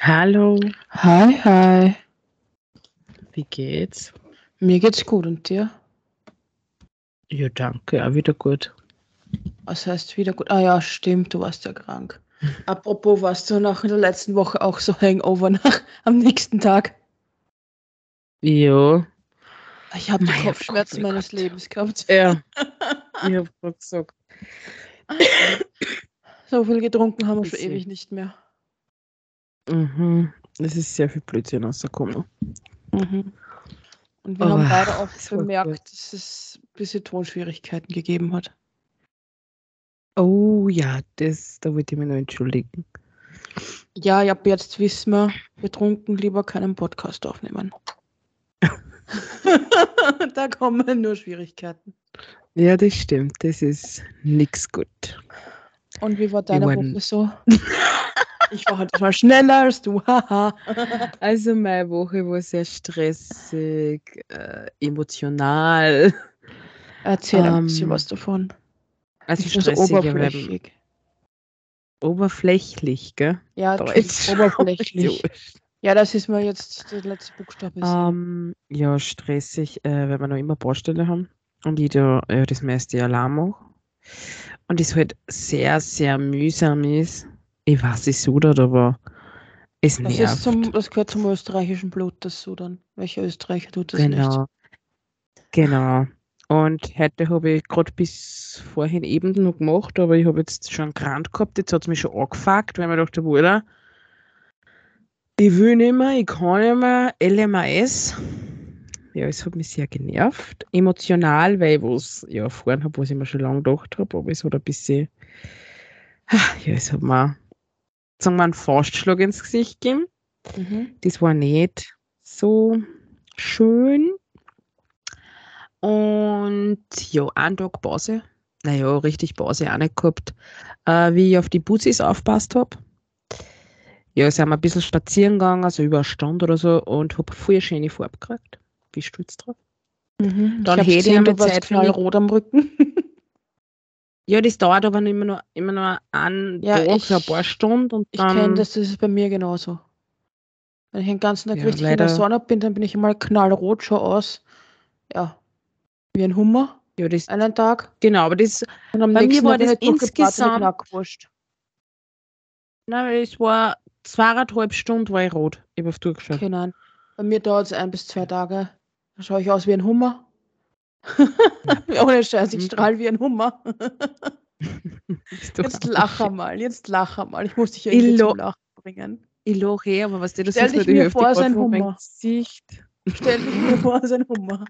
Hallo, Hi, hi. wie geht's? Mir geht's gut und dir? Ja, danke, auch wieder gut. Was heißt wieder gut? Ah ja, stimmt, du warst ja krank. Apropos, warst du nach der letzten Woche auch so Hangover nach am nächsten Tag? Ja, Ich habe die Kopfschmerzen oh meines. Lebens gehabt. ja. ich hab grad gesagt. So viel getrunken haben wir schon ewig nicht mehr. Mhm. Es ist sehr viel Blödsinn rausgekommen. Mhm. Und wir Aber haben beide auch es war bemerkt, dass es ein bisschen Tonschwierigkeiten gegeben hat. Oh ja, das, da wollte ich mich noch entschuldigen. Ja, ab jetzt wissen wir, betrunken lieber keinen Podcast aufnehmen. da kommen nur Schwierigkeiten. Ja, das stimmt, das ist nix gut. Und wie war deine Woche so? ich war heute mal schneller als du, haha. Also meine Woche war sehr stressig, äh, emotional. Erzähl ein bisschen Ähm, was davon. Also so stressig, aber oberflächlich. oberflächlich, gell? Ja, Deutsch. oberflächlich. Ja, das ist mir jetzt der letzte Buchstabe. ist. Ähm, ja, stressig, äh, weil wir noch immer Baustelle haben und ich da ja, das meiste allein mache. Und es halt sehr, sehr mühsam ist. Ich weiß es so dort, aber es das, nervt. ist zum, das gehört zum österreichischen Blut, das Sudan. Welcher Österreicher tut das nicht? genau. Genau. Und heute habe ich gerade bis vorhin eben noch gemacht, aber ich habe jetzt schon einen Grant gehabt. Jetzt hat es mich schon angefuckt, weil mir dachte, Bruder, ich will nicht mehr, ich kann nicht mehr, LMAS. Ja, es hat mich sehr genervt. Emotional, weil ich was ja, erfahren habe, was ich mir schon lange gedacht habe, aber es hat ein bisschen, ja, es hat mir, sagen wir, einen Faustschlag ins Gesicht gegeben. Mhm. Das war nicht so schön. Und ja, einen Tag Pause. Naja, richtig Pause auch nicht gehabt. Äh, wie ich auf die Bussis aufpasst habe. Ja, sind wir ein bisschen spazieren gegangen, also über eine Stunde oder so, und habe voll schöne Farbe gekriegt. Bin stolz drauf. Mhm. Dann hätte ich gesehen, du Zeit für mich. knallrot am Rücken. Ja, das dauert aber immer nur, immer nur einen Ja, Tag, ich- ein paar Stunden. Und Ich kenne das, das ist bei mir genauso. Wenn ich den ganzen Tag Ja, richtig in der Sonne bin, dann bin ich immer knallrot, schau aus. Ja, wie ein Hummer Ja, das, einen Tag. genau, aber das, Und am Bei mir nächsten war Tag bin das durchgebratene insgesamt- Knackwurst. nein, es war zweieinhalb Stunden war ich rot. Ich habe auf durchgeschaut. Okay, nein. Bei mir dauert es ein bis zwei Tage. Da schaue ich aus wie ein Hummer. Ohne Scheiß, ich strahle wie ein Hummer. Jetzt auch lach schön. einmal, jetzt lach einmal. Ich muss dich ja irgendwie zum Lachen bringen. Ich lache eh, aber was dir das Stell dich mir vor, sein Hummer. Gesicht. Stell dich mir vor, als ein Hummer.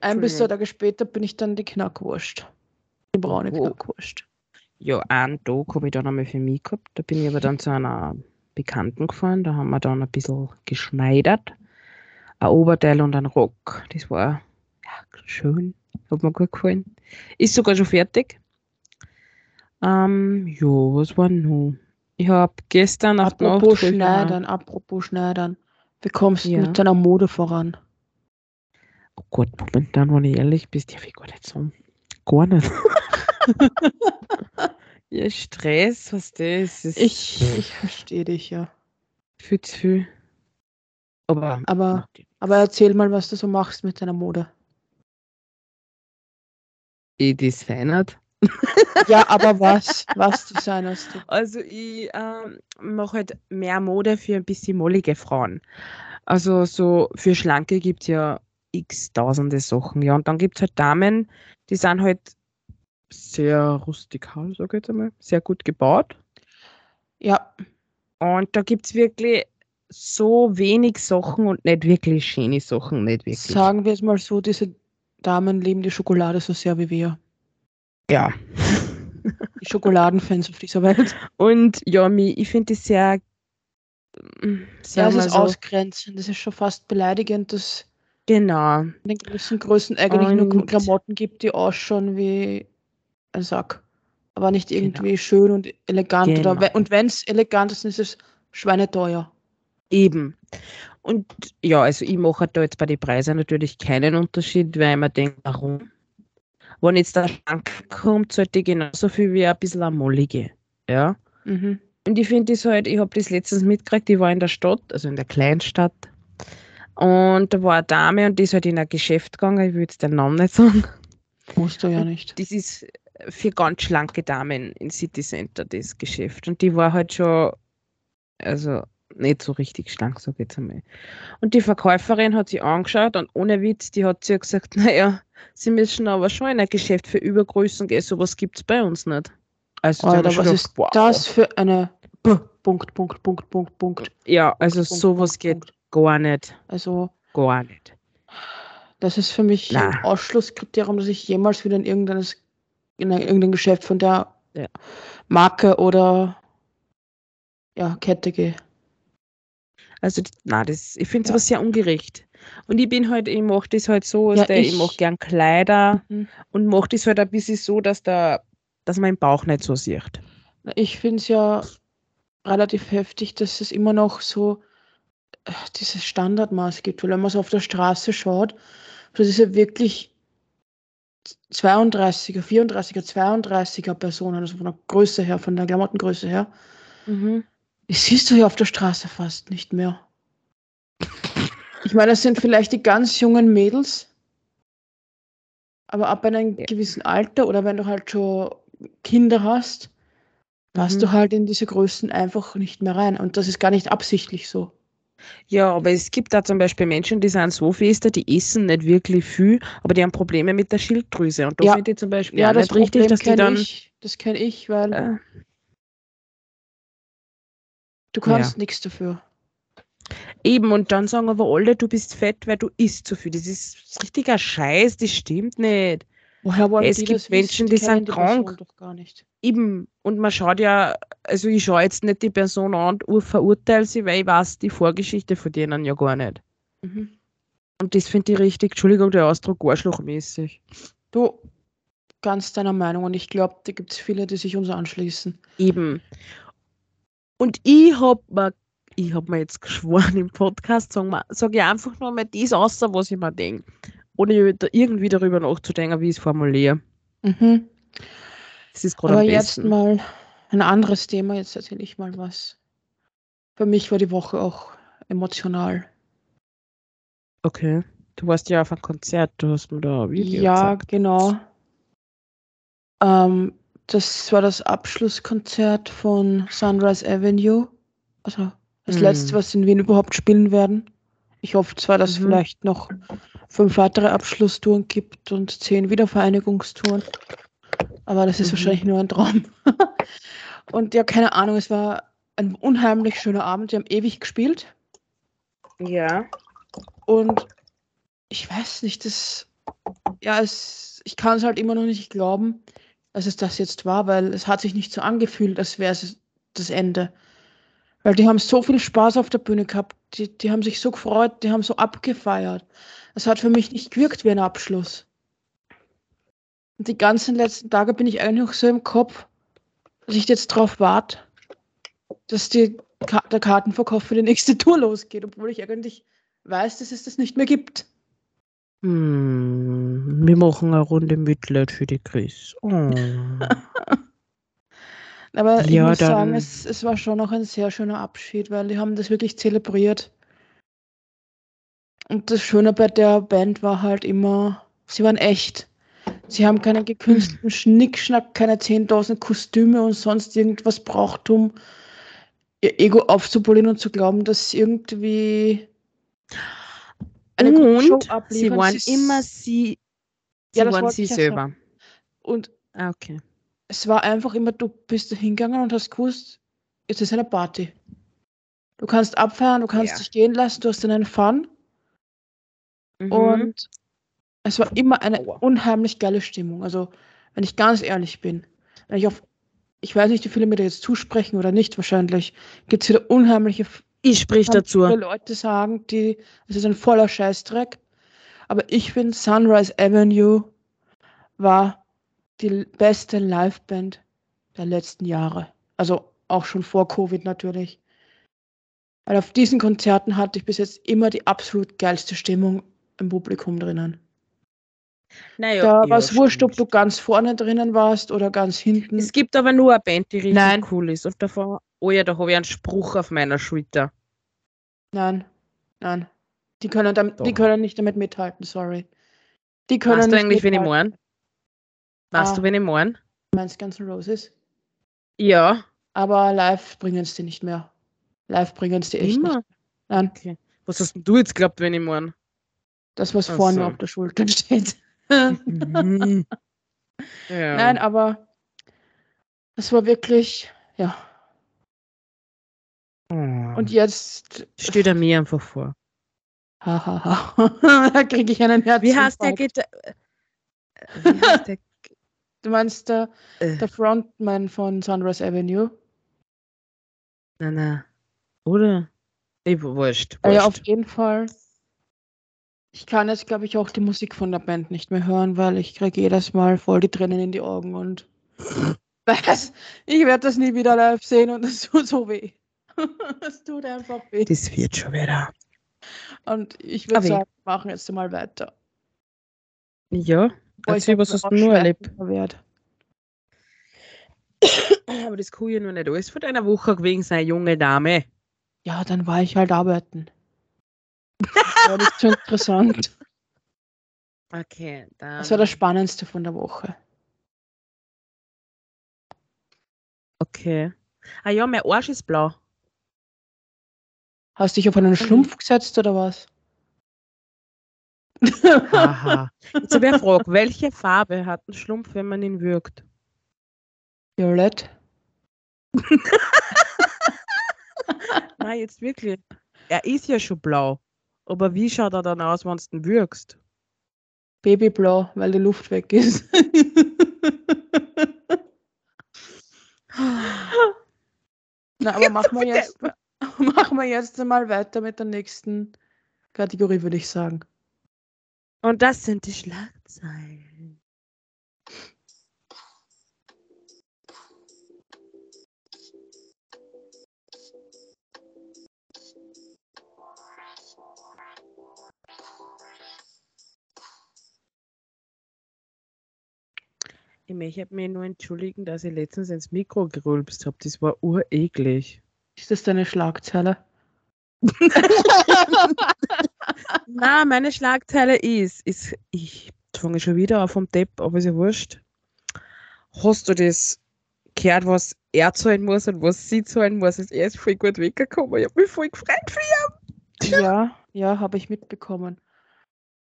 Ein bis zwei. Tage später bin ich dann die Knackwurst. Die braune Oh. Knackwurst. Ja, einen Tag habe ich dann einmal für mich gehabt. Da bin ich aber dann zu einer Bekannten gefahren. Da haben wir dann ein bisschen geschneidert. Ein Oberteil und ein Rock. Das war ja, schön. Hat mir gut gefallen. Ist sogar schon fertig. Ähm, ja, was war noch? Ich habe gestern die Nacht Apropos nach- Schneidern, apropos Schneidern. Wie kommst du Ja. mit deiner Mode voran? Oh Gott, momentan, wenn ich ehrlich bin, darf ich gar nicht sagen. Gar nicht. ja, Stress, was das ist. Ich, ich verstehe dich ja. Viel zu viel. Aber, Aber, aber erzähl mal, was du so machst mit deiner Mode. ich designert. Ja, aber was? Was designerst du? Also ich ähm, mache halt mehr Mode für ein bisschen mollige Frauen. Also so für Schlanke gibt es ja x tausende Sachen. Ja, und dann gibt es halt Damen, die sind halt sehr rustikal, sag ich jetzt einmal, sehr gut gebaut. Ja, Und da gibt es wirklich so wenig Sachen und nicht wirklich schöne Sachen, nicht wirklich. sagen wir es mal so, diese Damen lieben die Schokolade so sehr wie wir. Ja. Die Schokoladenfans auf dieser Welt. Und ja, ich finde das sehr, mm, Ja, es ist so, ausgrenzend. Das ist schon fast beleidigend, dass genau. in den gewissen Größen eigentlich nur Und- Klamotten gibt, die ausschauen wie Sack. Aber nicht Genau. irgendwie schön und elegant. Oder Genau. we und wenn es elegant ist, dann ist es schweineteuer. Eben. Und ja, also ich mache da jetzt bei den Preisen natürlich keinen Unterschied, weil mir denke, warum? wenn jetzt der Schrank kommt, sollte ich genauso viel wie ein bisschen eine mollige. Ja. Mhm. Und ich finde das halt, ich habe das letztens mitgekriegt, ich war in der Stadt, also in der Kleinstadt. Und da war eine Dame und die ist halt in ein Geschäft gegangen, ich will jetzt den Namen nicht sagen. Musst du ja nicht. Das ist für ganz schlanke Damen in City Center, das Geschäft. Und die war halt schon, also nicht so richtig schlank, so geht's einmal. Und die Verkäuferin hat sie angeschaut und ohne Witz, die hat sie gesagt, naja, sie müssen aber schon in ein Geschäft für Übergrößen gehen, sowas gibt es bei uns nicht. Also, Alter, was ist wow. das für eine B Punkt, Punkt, Punkt, Punkt, Punkt. Ja, also Punkt, sowas Punkt, geht Punkt. gar nicht. Also gar nicht. Das ist für mich Na. ein Ausschlusskriterium, dass ich jemals wieder in irgendein, in irgendein Geschäft von der ja. Marke oder ja, Kette gehe. Also, na, das, ich finde es ja. sehr ungerecht. Und ich bin halt, ich mache das halt so, ja, der, ich, ich mache gern Kleider mhm. und mache das halt ein bisschen so, dass, der, dass man den Bauch nicht so sieht. Ich finde es ja relativ heftig, dass es immer noch so äh, dieses Standardmaß gibt, weil wenn man so auf der Straße schaut, das ist ja wirklich 32er, 34er, 32er Personen, also von der Größe her, von der Klamottengröße her. Mhm. Das siehst du hier auf der Straße fast nicht mehr. Ich meine, das sind vielleicht die ganz jungen Mädels, aber ab einem ja. gewissen Alter oder wenn du halt schon Kinder hast, passt mhm. du halt in diese Größen einfach nicht mehr rein. Und das ist gar nicht absichtlich so. Ja, aber es gibt da zum Beispiel Menschen, die sind so fester, die essen nicht wirklich viel, aber die haben Probleme mit der Schilddrüse. Und da ja. finde ich zum Beispiel ja, das nicht richtig, dass die dann. Ich, das kenne ich, weil äh, Du kannst ja. nichts dafür. Eben, und dann sagen aber alle, du bist fett, weil du isst zu viel. Das ist richtiger Scheiß, das stimmt nicht. Woher wollen es die gibt Menschen, die, die sind krank. Doch gar nicht. Eben, und man schaut ja, also ich schaue jetzt nicht die Person an und verurteile sie, weil ich weiß die Vorgeschichte von denen ja gar nicht. Mhm. Und das finde ich richtig, Entschuldigung, der Ausdruck arschlochmäßig. Du, ganz deiner Meinung und ich glaube, da gibt es viele, die sich uns anschließen. Eben. Und ich habe mir, ich habe mir jetzt geschworen im Podcast, sage sag ich einfach nur mal das außer, was ich mir denke. Ohne irgendwie darüber nachzudenken, wie ich es formuliere. Mhm. Das ist gerade Aber jetzt mal ein anderes Thema, jetzt erzähle ich mal was. Für mich war die Woche auch emotional. Okay. Du warst ja auf einem Konzert, du hast mir da Video Ja, gezeigt. genau. Ähm, das war das Abschlusskonzert von Sunrise Avenue. Also das mhm. letzte, was in Wien überhaupt spielen werden. Ich hoffe zwar, dass es mhm. vielleicht noch fünf weitere Abschlusstouren gibt und zehn Wiedervereinigungstouren. Aber das ist mhm. wahrscheinlich nur ein Traum. und ja, keine Ahnung, es war ein unheimlich schöner Abend. Wir haben ewig gespielt. Ja. Und ich weiß nicht, das. Ja, es, ich kann es halt immer noch nicht glauben, dass es das jetzt war, weil es hat sich nicht so angefühlt, als wäre es das Ende. Weil die haben so viel Spaß auf der Bühne gehabt, die, die haben sich so gefreut, die haben so abgefeiert. Es hat für mich nicht gewirkt wie ein Abschluss. Und die ganzen letzten Tage bin ich eigentlich noch so im Kopf, ich jetzt drauf warte, dass die, der Kartenverkauf für die nächste Tour losgeht, obwohl ich eigentlich weiß, dass es das nicht mehr gibt. Hm, wir machen eine Runde Mitleid für die Chris. Oh. Aber ich muss sagen, es, es war schon noch ein sehr schöner Abschied, weil die haben das wirklich zelebriert. Und das Schöne bei der Band war halt immer, sie waren echt. Sie haben keinen gekünstelten Schnickschnack, keine 10.000 Kostüme und sonst irgendwas braucht, um ihr Ego aufzupolieren und zu glauben, dass irgendwie eine und sie waren sie immer sie, sie ja, waren sie selber. Und ah, okay. es war einfach immer, du bist da hingegangen und hast gewusst, jetzt ist eine Party. Du kannst abfeiern, du kannst ja. dich gehen lassen, du hast dann einen Fun. Mhm. Und es war immer eine Aua. unheimlich geile Stimmung. Also, wenn ich ganz ehrlich bin, wenn ich auf, ich weiß nicht, wie viele mir da jetzt zusprechen oder nicht, wahrscheinlich gibt es wieder unheimliche ich sprich dazu. Viele Leute sagen, die, es ist ein voller Scheißdreck. Aber ich finde, Sunrise Avenue war die beste Liveband der letzten Jahre. Also auch schon vor Covid natürlich. Weil auf diesen Konzerten hatte ich bis jetzt immer die absolut geilste Stimmung im Publikum drinnen. Naja, da ja, war es wurscht, ob du ganz vorne drinnen warst oder ganz hinten. Es gibt aber nur eine Band, die richtig Nein. cool ist. Und davon, oh ja, da habe ich einen Spruch auf meiner Schulter. Nein, nein. Die können, damit, die können nicht damit mithalten, sorry. Die können Weißt du eigentlich, wen ich mithalten. meine? Weißt Ah. du, wen ich? Du meinst Guns N' Roses? Ja, Aber live bringen es die nicht mehr. Live bringen es die echt Immer? nicht. Nein, was hast denn du jetzt geglaubt, wenn ich meine? das, was Ach vorne auf der Schulter steht. Mhm. ja. Nein, aber es war wirklich, ja. Oh. Und jetzt, Steht er mir einfach vor. hahaha, da kriege ich einen Herz. Wie heißt der Gitar Wie heißt der? Du meinst der, Äh, der Frontman von Sunrise Avenue? nein, nein. Oder? Ich, wurscht. Ah Ja, auf wurscht. jeden Fall. Ich kann jetzt, glaube ich, auch die Musik von der Band nicht mehr hören, weil ich kriege jedes Mal voll die Tränen in die Augen und weiß, ich werde das nie wieder live sehen und es tut so weh. Es tut einfach weh. Das wird schon wieder. Und ich würde sagen, wir machen jetzt mal weiter. Ja, erzähl, was hast du nur erlebt? Aber das kann ja noch nicht alles von deiner Woche wegen seiner junge Dame. Ja, dann war ich halt arbeiten. Das war nicht so interessant. Okay, dann. Das war das Spannendste von der Woche. Okay. Ah ja, mein Arsch ist blau. Hast du dich auf einen Schlumpf gesetzt oder was? Haha. Jetzt habe ich eine Frage. Welche Farbe hat ein Schlumpf, wenn man ihn würgt? Violett. Nein, jetzt wirklich. Er ist ja schon blau. Aber wie schaut er dann aus, wenn du würgst? Babyblau, weil die Luft weg ist. Na, aber machen wir jetzt, machen wir jetzt mal weiter mit der nächsten Kategorie, würde ich sagen. Und das sind die Schlagzeilen. Ich möchte mich nur entschuldigen, dass ich letztens ins Mikro gerülpst habe. Das war ureklig. Ist das deine Schlagzeile? Na, meine Schlagzeile ist, ist ich fange schon wieder auf vom Depp, aber ist ja wurscht. Hast du das gehört, was er zahlen muss und was sie zahlen muss? Er ist voll gut weggekommen. Ich habe mich voll gefreut für ihn. Ja, ja, habe ich mitbekommen.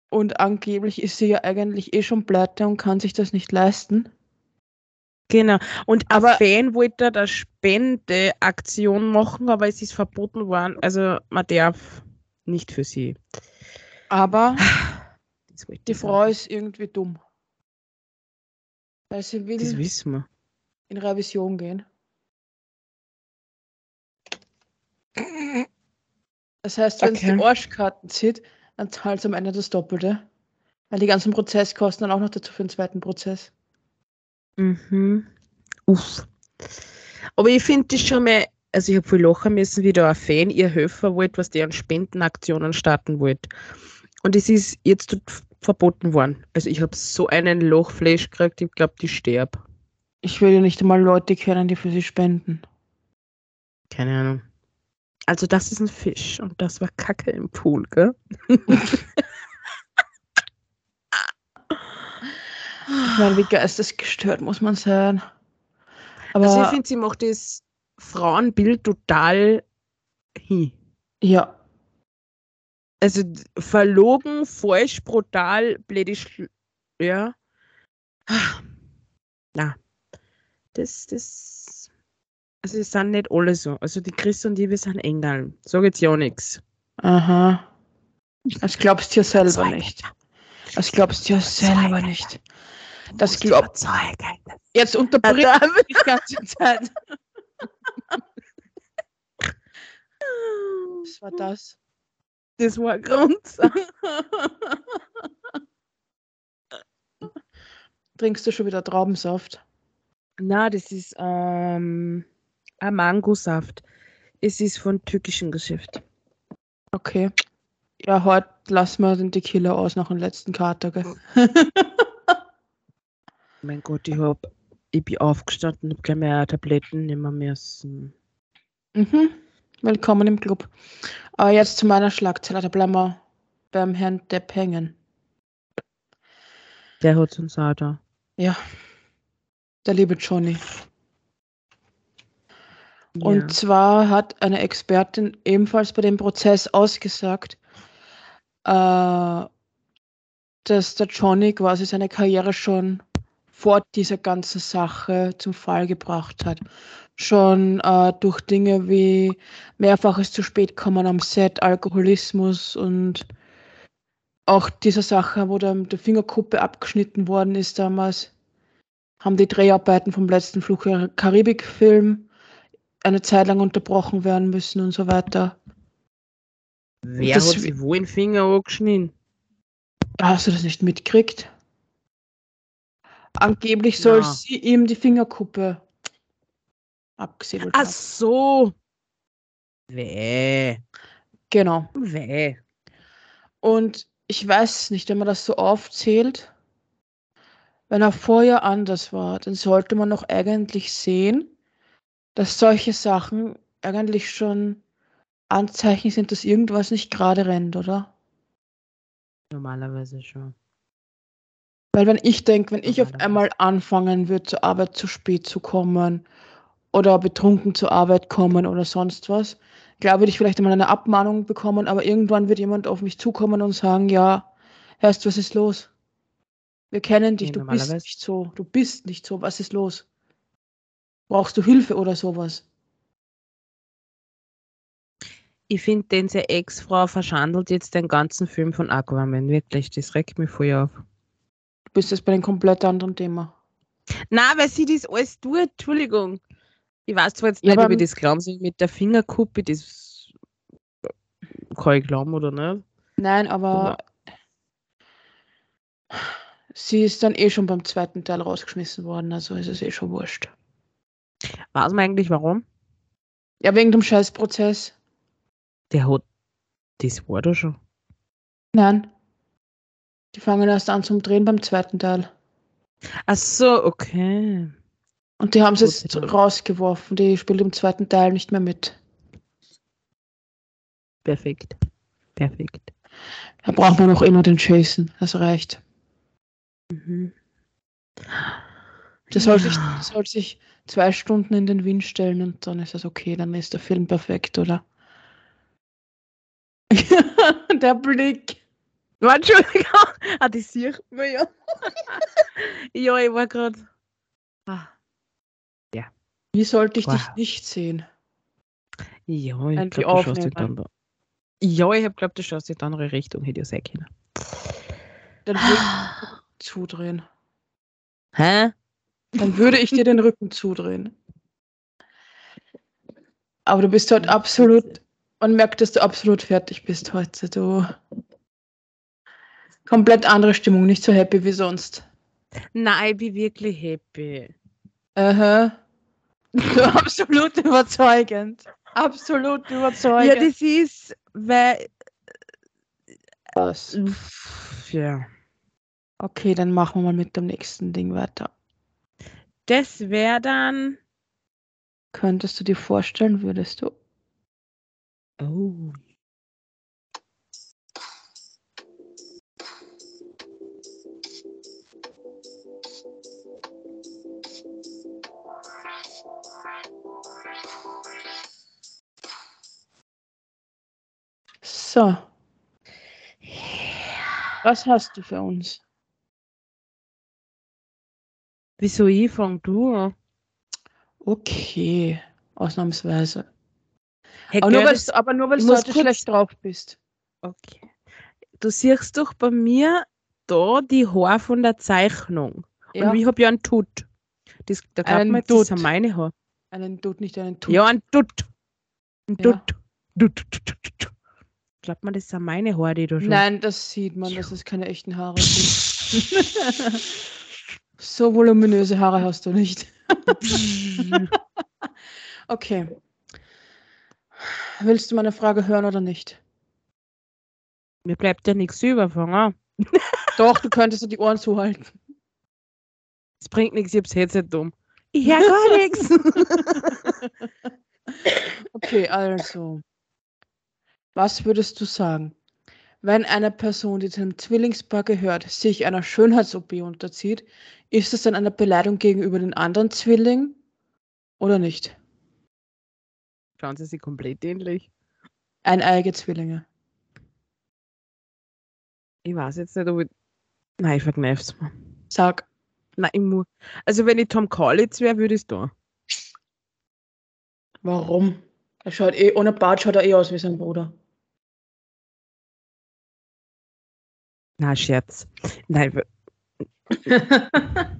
Und angeblich ist sie ja eigentlich eh schon pleite und kann sich das nicht leisten. Genau. Und Aber- ein Fan wollte da Spendeaktion machen, aber es ist verboten worden. Also man darf nicht für sie. Aber die Frau ist irgendwie dumm. Weil sie will Das wissen wir. in Revision gehen. Das heißt, wenn sie Okay. die Arschkarten zieht, dann zahlt sie am Ende das Doppelte. Weil die ganzen Prozesskosten dann auch noch dazu für den zweiten Prozess. Mhm. Uff. Aber ich finde das schon mal, also ich habe viel lachen müssen, wie da ein Fan ihr helfen wollte, was deren Spendenaktionen starten wollte. Und es ist jetzt verboten worden. Also ich habe so einen Lochflash gekriegt, ich glaube, die sterb. Ich will ja nicht einmal Leute kennen, die für sie spenden. Keine Ahnung. Also das ist ein Fisch und das war Kacke im Pool, gell? Ich meine, wie geistesgestört muss man sein. Aber Also ich finde, sie macht das Frauenbild total hin. ja, Also verlogen, falsch, brutal, blödisch, ja. Na, das, das, also es sind nicht alle so. Also die Chris und ich, wir sind Engeln. Sag jetzt ja nichts. aha. Das glaubst du ja selber Überzeugen. nicht. Das glaubst du ja selber Überzeugen. nicht. Das Musst du glaub überzeugen. Jetzt unterbrich Adam. die ganze Zeit. Was war das? Das war ein Grund. Trinkst du schon wieder Traubensaft? Na, das ist ähm, Mangosaft. Es ist von türkischem Geschäft. Okay. Ja, heute lass mal den Tequila aus nach dem letzten Kater, gell? Mein Gott, ich hab, ich bin aufgestanden, hab gleich mehr Tabletten nehmen müssen. Mhm. Willkommen im Club. Aber jetzt zu meiner Schlagzeile, da bleiben wir beim Herrn Depp hängen. Der hat uns auch da. Ja. Der liebe Johnny. Und ja. zwar hat eine Expertin ebenfalls bei dem Prozess ausgesagt, äh, dass der Johnny quasi seine Karriere schon vor dieser ganzen Sache zum Fall gebracht hat. Schon äh, durch Dinge wie mehrfaches zu spät kommen am Set, Alkoholismus und auch diese Sache, wo dann der Fingerkuppe abgeschnitten worden ist damals, haben die Dreharbeiten vom letzten Fluch der Karibik-Film eine Zeit lang unterbrochen werden müssen und so weiter. Wer das- hat sich wo den Finger angeschnitten? Hast du das nicht mitgekriegt? Angeblich soll Na. sie ihm die Fingerkuppe abgesäbelt Ach haben. so. Weh. Genau. Weh. Und ich weiß nicht, wenn man das so aufzählt, wenn er vorher anders war, dann sollte man doch eigentlich sehen, dass solche Sachen eigentlich schon Anzeichen sind, dass irgendwas nicht gerade rennt, oder? Normalerweise schon. Weil wenn ich denke, wenn ich auf einmal anfangen würde, zur Arbeit zu spät zu kommen oder betrunken zur Arbeit kommen oder sonst was, klar würde ich vielleicht einmal eine Abmahnung bekommen, aber irgendwann wird jemand auf mich zukommen und sagen, ja, hörst was ist los? Wir kennen dich, Nee, du bist nicht so, du bist nicht so, was ist los? Brauchst du Hilfe oder sowas? Ich finde, seine Ex-Frau verschandelt jetzt den ganzen Film von Aquaman. Wirklich, das regt mich voll auf. Du bist jetzt bei einem komplett anderen Thema. Na, weil sie das alles tut, Entschuldigung. Ich weiß zwar jetzt Ja, nicht, ob ich das glauben soll mit der Fingerkuppe, das kann ich glauben oder nicht. Nein, aber sie ist dann eh schon beim zweiten Teil rausgeschmissen worden, also ist es eh schon wurscht. Weiß man eigentlich warum? Ja, wegen dem Scheißprozess. Der hat, das war da schon. Nein. Die fangen erst an zum Drehen beim zweiten Teil. Ach so, okay. Und die haben sie Gut, jetzt rausgeworfen. Die spielt im zweiten Teil nicht mehr mit. Perfekt. Perfekt. Da braucht man noch eh nur den Jason. Das reicht. Mhm. Der soll, sich, der soll sich zwei Stunden in den Wind stellen und dann ist das okay. Dann ist der Film perfekt, oder? der Blick. Oh, Entschuldigung. Ah, die sieht man ja. ja, ich war gerade. Ah. Wie sollte ich dich Wow. nicht sehen? Ja, ich glaube, du schaust dich aufnehmen. dann. Ja, ich habe glaubt, du schaust dich in die andere Richtung, hätte ich ja sein können. Dann würde ich zudrehen. Hä? Dann würde ich dir den Rücken zudrehen. Aber du bist heute absolut, man merkt, dass du absolut fertig bist heute. Du komplett andere Stimmung, nicht so happy wie sonst. Nein, ich bin wirklich happy. Aha. Du absolut überzeugend. Absolut überzeugend. Ja, das ist, weil. was. Ja. Okay, dann machen wir mal mit dem nächsten Ding weiter. Das wäre dann. Könntest du dir vorstellen, würdest du? Oh. So. Was hast du für uns? Wieso ich fang du an? Okay, ausnahmsweise. Hey, Aber nur, gell, das- du, aber nur weil ich du heute schlecht drauf bist. Okay. Du siehst doch bei mir da die Haare von der Zeichnung. Ja, Und ich habe ja einen Tut. Das, da glaubt Einen man jetzt, das Tut. sind meine Haare. einen Tut, nicht einen Tut. Ja, ein Tut. Ein Ja. Tut. Tut, tut, tut, tut, tut. Glaubt man, das sind meine Haare, die da schon. Nein, das sieht man, dass es keine echten Haare sind. so voluminöse Haare hast du nicht. Okay. Willst du meine Frage hören oder nicht? Mir bleibt ja nichts über, Fanger. Doch, du könntest dir die Ohren zuhalten. Es bringt nichts, ich hab's Headset dumm. Ich hör gar nichts. Okay, also. Was würdest du sagen, wenn eine Person, die zu einem Zwillingspaar gehört, sich einer Schönheits-OP unterzieht, ist es dann eine Beleidigung gegenüber den anderen Zwilling oder nicht? Schauen sie sich komplett ähnlich. Eineige Zwillinge. Ich weiß jetzt nicht, ob ich. Nein, ich verkneif's mir. Sag. Nein, ich muss. Also, wenn ich Tom Kaulitz wäre, würde ich es tun. Warum? Er schaut eh, ohne Bart schaut er eh aus wie sein Bruder. Na, Scherz. Nein,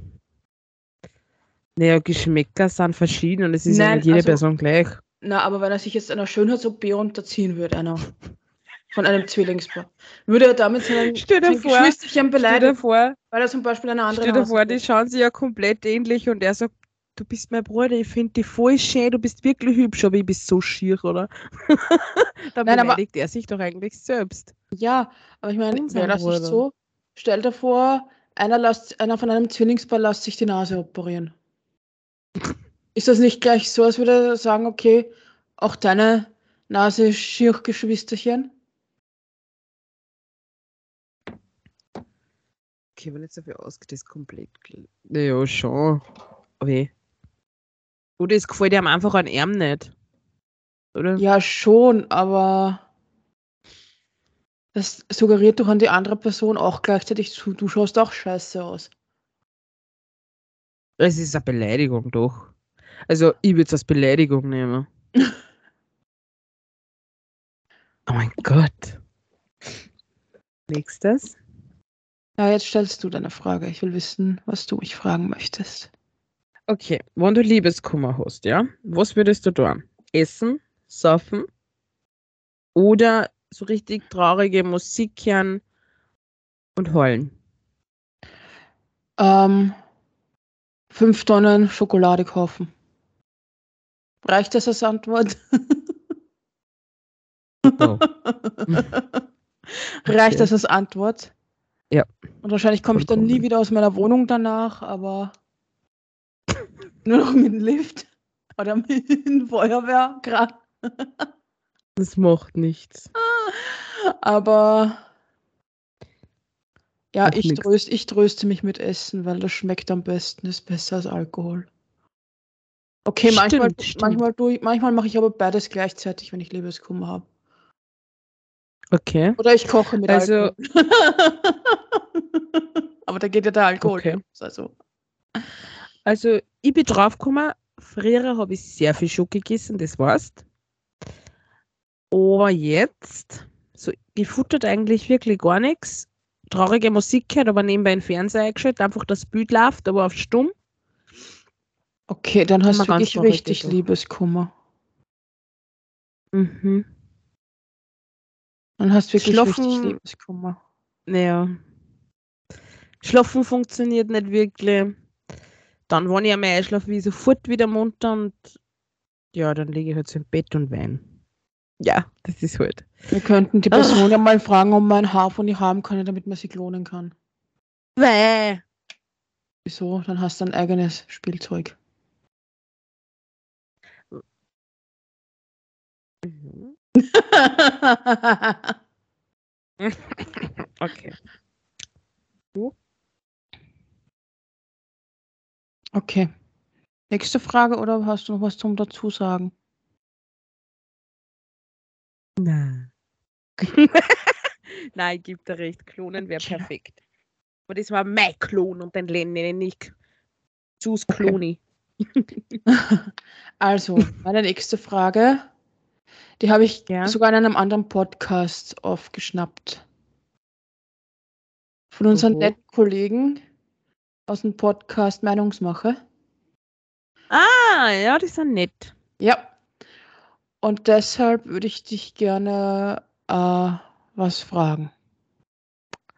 naja, Geschmäcker sind verschieden und es ist ja Nein, nicht jede also- Person gleich. Na, aber wenn er sich jetzt einer Schönheits-OP unterziehen würde, einer von einem Zwillingspaar, würde er damit seinen, sein vor, Geschwisterchen Stell dir beleidigen, vor, weil er zum Beispiel eine andere stell dir vor, die schauen sich ja komplett ähnlich und er sagt, du bist mein Bruder, ich finde dich voll schön, du bist wirklich hübsch, aber ich bin so schier, oder? Dann Nein, aber- beleidigt er sich doch eigentlich selbst. Ja, aber ich meine, wäre das nicht so? Stell dir vor, einer, lässt, einer von einem Zwillingspaar lässt sich die Nase operieren. Ist das nicht gleich so, als würde er sagen, okay, auch deine Nase ist schier, Geschwisterchen? Okay, wenn jetzt dafür ausgeht, ist komplett. Naja, schon. Eh. Oder es gefällt ihm einfach an ihm nicht. Oder? Ja, schon, aber das suggeriert doch an die andere Person auch gleichzeitig zu, du schaust auch scheiße aus. Es ist eine Beleidigung, doch. Also, ich würde es als Beleidigung nehmen. oh mein Gott. Nächstes. Ja, jetzt stellst du deine Frage. Ich will wissen, was du mich fragen möchtest. Okay, wenn du Liebeskummer hast, ja, was würdest du tun? Essen, saufen oder so richtig traurige Musik hören und heulen? Ähm, fünf Tonnen Schokolade kaufen. Reicht das als Antwort? No. Reicht Okay. das als Antwort? Ja. Und wahrscheinlich komme ich dann nie wieder aus meiner Wohnung danach, aber nur noch mit dem Lift oder mit dem Feuerwehrkran. Das macht nichts. Aber ja, ich, tröst, ich tröste mich mit Essen, weil das schmeckt am besten, ist besser als Alkohol. Okay, manchmal, Stimmt, stimmt. manchmal, tue ich- manchmal mache ich aber beides gleichzeitig, wenn ich Liebeskummer habe. Okay. Oder ich koche mit Also- Alkohol. aber da geht ja der Alkohol. Okay. Also. Also, ich bin draufgekommen, früher habe ich sehr viel Schoki gegessen, das weißt. Aber jetzt, so, ich futtert eigentlich wirklich gar nichts. Traurige Musik gehört, aber nebenbei den Fernseher eingeschaltet, einfach das Bild läuft, aber auf stumm. Okay, dann hast du wirklich richtig so. Liebeskummer. Mhm. Dann hast du wirklich richtig Schlafen- Liebeskummer. Naja. Schlafen funktioniert nicht wirklich. Dann, wenn ich einmal einschlafe, ich sofort wieder munter und ja, dann liege ich halt so im Bett und weine. Ja, das ist halt. Wir könnten die. Person ja mal fragen, ob man ein Haar von ihr haben kann, damit man sie klonen kann. Weh. Wieso? Dann hast du ein eigenes Spielzeug. Mhm. Okay. okay. Nächste Frage oder hast du noch was zum dazu sagen? Nein. Nein, ich gebe dir recht. Klonen wäre Okay. perfekt. Aber das war mein Klon und den nenne ich Sus Kloni. Also, meine nächste Frage, die habe ich Ja. sogar in einem anderen Podcast aufgeschnappt. Von unseren Oho. netten Kollegen aus dem Podcast Meinungsmache. Ah, ja, die sind nett. Ja. Und deshalb würde ich dich gerne äh, was fragen.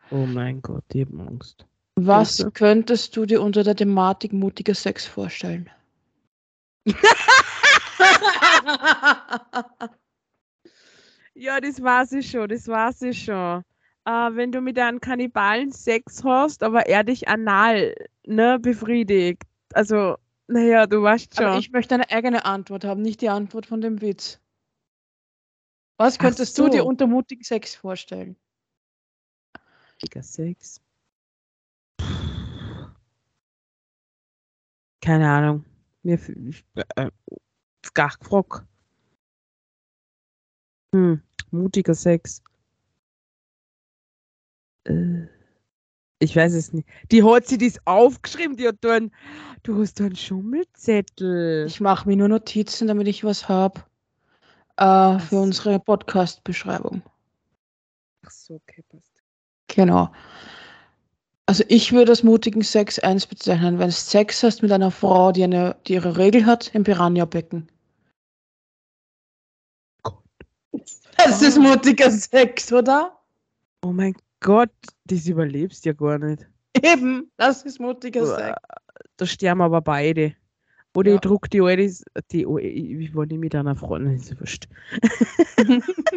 Oh mein Gott, ich habe Angst. Was Bitte? könntest du dir unter der Thematik mutiger Sex vorstellen? Ja, das weiß ich schon, das weiß ich schon. Äh, wenn du mit einem Kannibalen Sex hast, aber er dich anal ne, befriedigt. Also, naja, du weißt schon. Aber ich möchte eine eigene Antwort haben, nicht die Antwort von dem Witz. Was könntest du dir so. unter mutigen Sex vorstellen? Mutiger Sex. Keine Ahnung. Mir ich, äh, gar gefragt. Hm, mutiger Sex. Äh, ich weiß es nicht. Die hat sie das aufgeschrieben, die hat da einen, du hast da einen Schummelzettel. Ich mache mir nur Notizen, damit ich was habe äh, für unsere Podcast-Beschreibung. Ach so, okay, passt. Genau. Also ich würde als mutigen Sex eins bezeichnen, wenn du Sex hast mit einer Frau, die, eine, die ihre Regel hat, im Piranha-Becken. Gott. Das ist mutiger Sex, oder? Oh mein Gott, das überlebst ja gar nicht. Eben, das ist mutiger Sex. Da sterben aber beide. Oder Ja. ich druck die alte, die, oh, ich- die mit einer Freundin? Ist wurscht.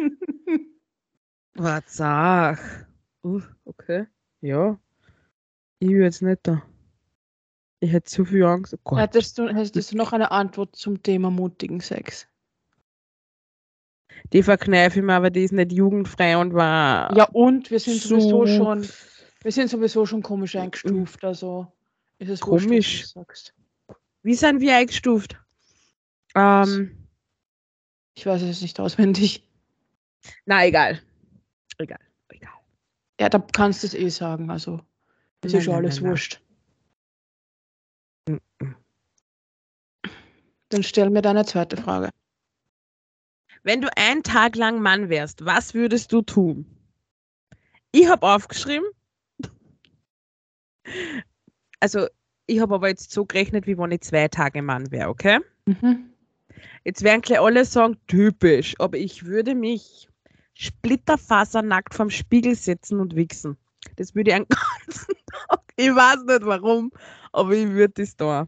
Was sag? Uh, okay. Ja. Ich will jetzt nicht da. Ich hätte zu viel Angst. Oh Gott. hättest, du, hättest du noch eine Antwort zum Thema mutigen Sex? Die verkneife ich mir, aber die ist nicht jugendfrei und war. Ja, und wir sind sowieso so- schon, wir sind sowieso schon komisch eingestuft, also ist es wurscht, was Komisch. du sagst. Wie sind wir eingestuft? Ähm, Ich weiß es nicht auswendig. na, egal. Egal. Egal. Ja, da kannst du es eh sagen, also ist ja Nein, schon alles nein, nein. wurscht. Mhm. Dann stell mir deine zweite Frage. Wenn du einen Tag lang Mann wärst, was würdest du tun? Ich habe aufgeschrieben. Also, ich habe aber jetzt so gerechnet, wie wenn ich zwei Tage Mann wäre, okay? Mhm. Jetzt werden gleich alle sagen, typisch, aber ich würde mich splitterfasernackt vorm Spiegel setzen und wichsen. Das würde ich einen ganzen Tag. Ich weiß nicht warum, aber ich würde das da.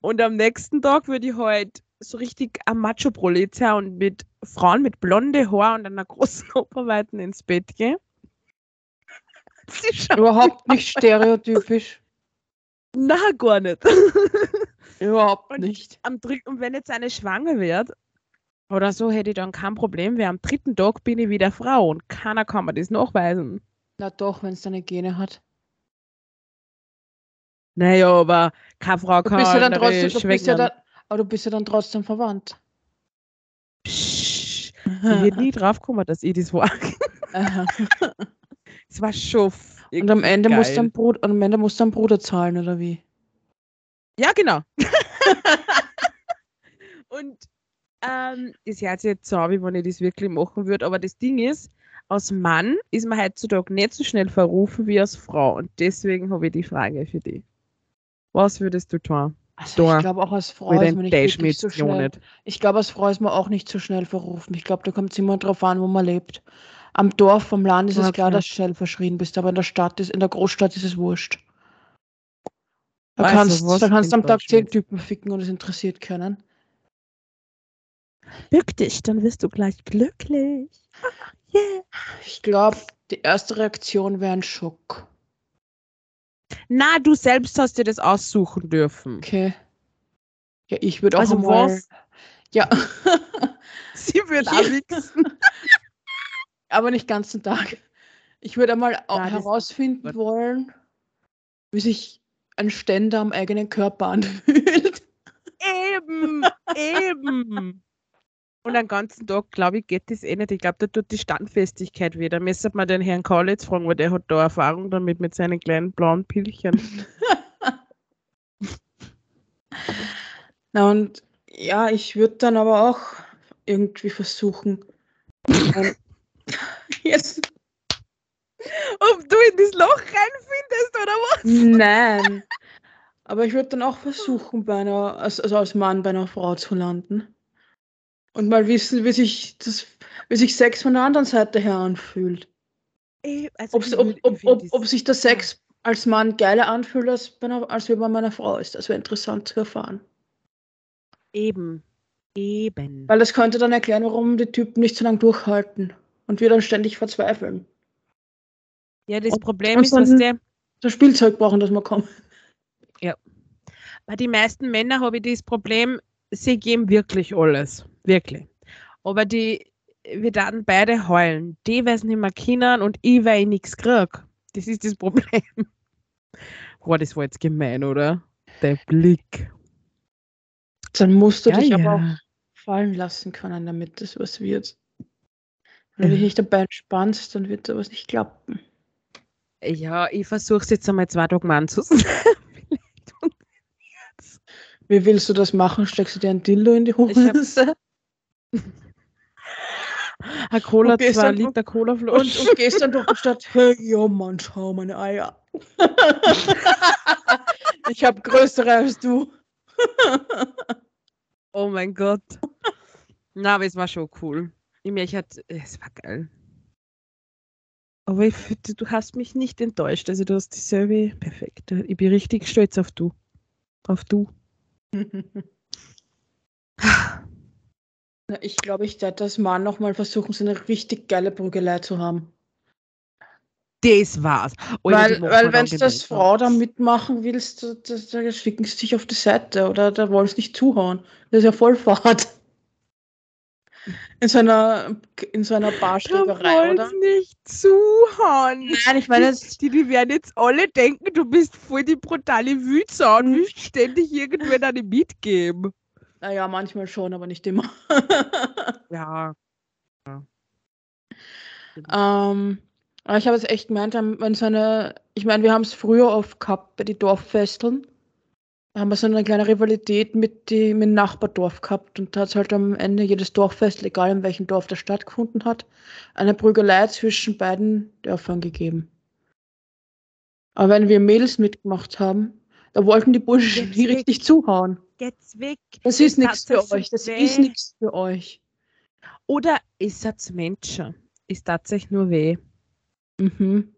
Und am nächsten Tag würde ich halt so richtig am macho prolet sein und mit Frauen mit blonde Haar und einer großen Oberweiten ins Bett schauen Überhaupt nicht stereotypisch. na gar nicht. Überhaupt Und- nicht. am dritten, und wenn jetzt eine schwanger wird oder so, hätte ich dann kein Problem, weil am dritten Tag bin ich wieder Frau und keiner kann mir das nachweisen. Na doch, wenn es deine Gene hat. Naja, aber keine Frau Du kann bist ja dann trotzdem, du bist ja dann, aber du bist ja dann trotzdem verwandt. Psch, Ich hätte nie drauf gekommen, dass ich das war. Es war schon f- Und am Ende geil. musst du dein Bruder, am Ende musst du Bruder zahlen, oder wie? Ja, genau. und ähm, das hört sich jetzt so an, wie wenn ich das wirklich machen würde, aber das Ding ist, als Mann ist man heutzutage nicht so schnell verrufen wie als Frau und deswegen habe ich die Frage für dich. Was würdest du tun? Also ich glaube auch als Frau ist man nicht wirklich so schnell. nicht. Ich glaube, als Frau ist man auch nicht so schnell verrufen. Ich glaube, da kommt es immer drauf an, wo man lebt. Am Dorf, vom Land ist es klar, Okay. dass du schnell verschrien bist, aber in der Stadt ist, in der Großstadt ist es wurscht. Da Also, kannst, da kannst du am Tag zehn? Typen ficken und es interessiert keinen. Bück dich, dann wirst du gleich glücklich. Yeah. Ich glaube, die erste Reaktion wäre ein Schock. Na, du selbst hast dir das aussuchen dürfen. Okay. Ja, ich würde auch Also einmal. was? Ja, Sie wird auch wichsen. aber nicht ganzen Tag. Ich würde einmal Ja, herausfinden wollen, wie sich ein Ständer am eigenen Körper anfühlt. Eben, eben. Und den ganzen Tag, glaube ich, geht das eh nicht. Ich glaube, da tut die Standfestigkeit wieder. Müsste man den Herrn Kaulitz fragen, weil der hat da Erfahrung damit mit seinen kleinen blauen Pilchen. Na und ja, ich würde dann aber auch irgendwie versuchen. ein- Jetzt. Ob du in das Loch reinfindest oder was? Nein. Aber ich würde dann auch versuchen, bei einer, also als Mann bei einer Frau zu landen. Und mal wissen, wie sich, das, wie sich Sex von der anderen Seite her anfühlt. Also Ob, ob, ob, ob, sich der Sex als Mann geiler anfühlt, als, bei einer, als wie bei meiner Frau ist. Das wäre interessant zu erfahren. Eben. Eben. Weil das könnte dann erklären, warum die Typen nicht so lange durchhalten und wir dann ständig verzweifeln. Ja, das Und- Problem und ist, dass der, Das Spielzeug brauchen, dass wir kommen. bei den meisten Männern habe ich das Problem, sie geben wirklich alles. Wirklich. Aber die, wir dann beide heulen. Die, sie nicht mehr können und ich, weil ich nichts krieg. Das ist das Problem. Boah, das war jetzt gemein, oder? Der Blick. Dann musst du Ja, dich ja. aber auch fallen lassen können, damit das was wird. Wenn du Ja. dich nicht dabei entspannst, dann wird sowas nicht klappen. Ja, ich versuche es jetzt einmal zwei Tage mal anzusetzen. Wie willst du das machen? Steckst du dir ein Dildo in die Hose? Ein Cola, Okay, zwei so- Liter Cola Und, und gehst dann durch die Stadt, hey, ja Mann, schau meine Eier. ich habe größere als du. Oh mein Gott. Na, aber es war schon cool. Ich meine, ich hatte, es war geil. Aber ich du hast mich nicht enttäuscht. Also du hast dieselbe perfekt. Ich bin richtig stolz auf du. Auf du. Na, ich glaube, ich werde das Mann nochmal versuchen, so eine richtig geile Prügelei zu haben. Das war's. Die weil, weil wenn du das. Frau da mitmachen willst, da, da, da schicken sie dich auf die Seite oder da wollen sie nicht zuhauen. Das ist ja voll fad. In so einer, in so einer Barschlägerei, oder? wollen nicht zuhauen. Nein, ich meine Die, die werden jetzt alle denken, du bist voll die brutale Wütser und Mhm. willst ständig irgendwer deine mitgeben. Naja, manchmal schon, aber nicht immer. Ja. Ähm, aber ich habe jetzt echt gemeint, ähm, wenn so eine, ich meine, wir haben es früher oft gehabt bei den Dorffesteln. Da haben wir so eine kleine Rivalität mit, die, mit dem Nachbardorf gehabt und da hat es halt am Ende jedes Dorffest, egal in welchem Dorf das stattgefunden hat, eine Prügelei zwischen beiden Dörfern gegeben. Aber wenn wir Mädels mitgemacht haben, da wollten die Burschen nie richtig zuhauen. Geht's weg. Das ist nichts für das euch. Das weh. ist nichts für euch. Oder ist es Menschen? Ist tatsächlich nur weh. Mhm.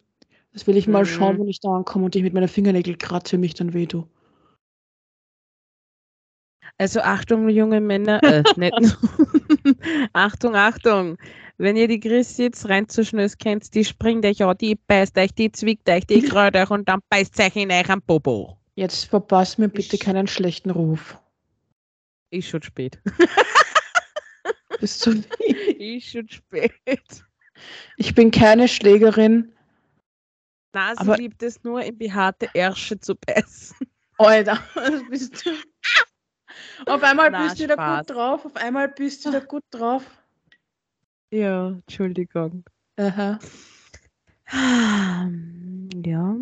Das will ich mal Mhm. schauen, wenn ich da ankomme und ich mit meinen Fingernägel kratze, mich dann weh tue. Also Achtung, junge Männer, äh, nicht Achtung, Achtung. Wenn ihr die Chris jetzt rein zu schnell kennt, die springt euch an, die beißt euch, die zwickt euch, die krallt euch und dann beißt euch in euch am Popo. Jetzt verpass mir bitte Ich- keinen schlechten Ruf. Ist schon spät. Bist du Ist schon spät. ich bin keine Schlägerin. Na, sie Aber- liebt es nur, in behaarte Ärsche zu beißen. Alter, was bist du? Auf einmal Na, bist du wieder gut drauf. Auf einmal bist du wieder gut drauf. Ja, Entschuldigung. Aha. Ja.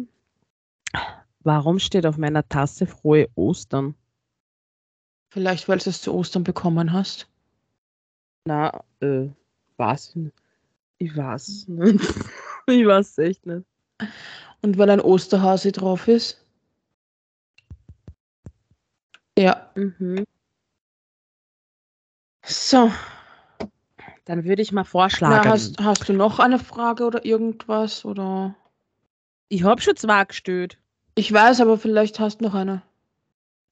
Warum steht auf meiner Tasse frohe Ostern? Vielleicht, weil du es zu Ostern bekommen hast. Na, äh, was? Ich weiß nicht. ich weiß echt nicht. Und weil ein Osterhase drauf ist. Ja. Mhm. So. Dann würde ich mal Na, vorschlagen. hast, hast du noch eine Frage oder irgendwas? Oder? ich habe schon zwei gestellt. Ich weiß, aber vielleicht hast du noch eine.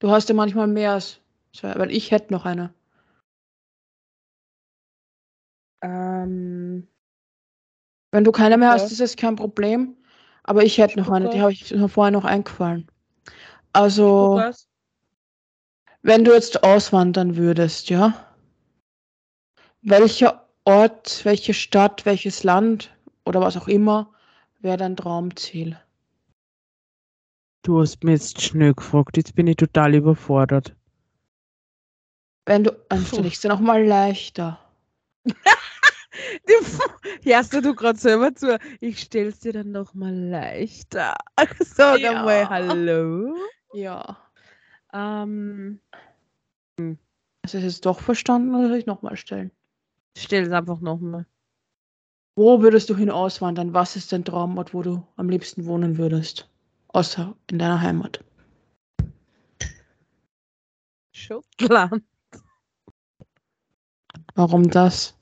Du hast ja manchmal mehr als zwei, weil ich hätte noch eine. Ähm, Wenn du keine mehr hast, ist das kein Problem. Aber ich hätte noch eine, die habe ich mir vorher noch eingefallen. Also, wenn du jetzt auswandern würdest, ja? Welcher Ort, welche Stadt, welches Land oder was auch immer wäre dein Traumziel? Du hast mir jetzt schnell gefragt. Jetzt bin ich total überfordert. Wenn du, dann Puh. stelle ich es dir nochmal leichter. Hörst du, du gerade selber zu? Ich stell's dir dann noch mal leichter. Sag Ja. einmal Hallo. Ja. Ähm, Hast du es jetzt doch verstanden oder soll ich nochmal stellen? stell's einfach noch mal. Wo würdest du hin auswandern? Was ist dein Traumort, wo du am liebsten wohnen würdest? Außer in deiner Heimat. Schottland. Warum das?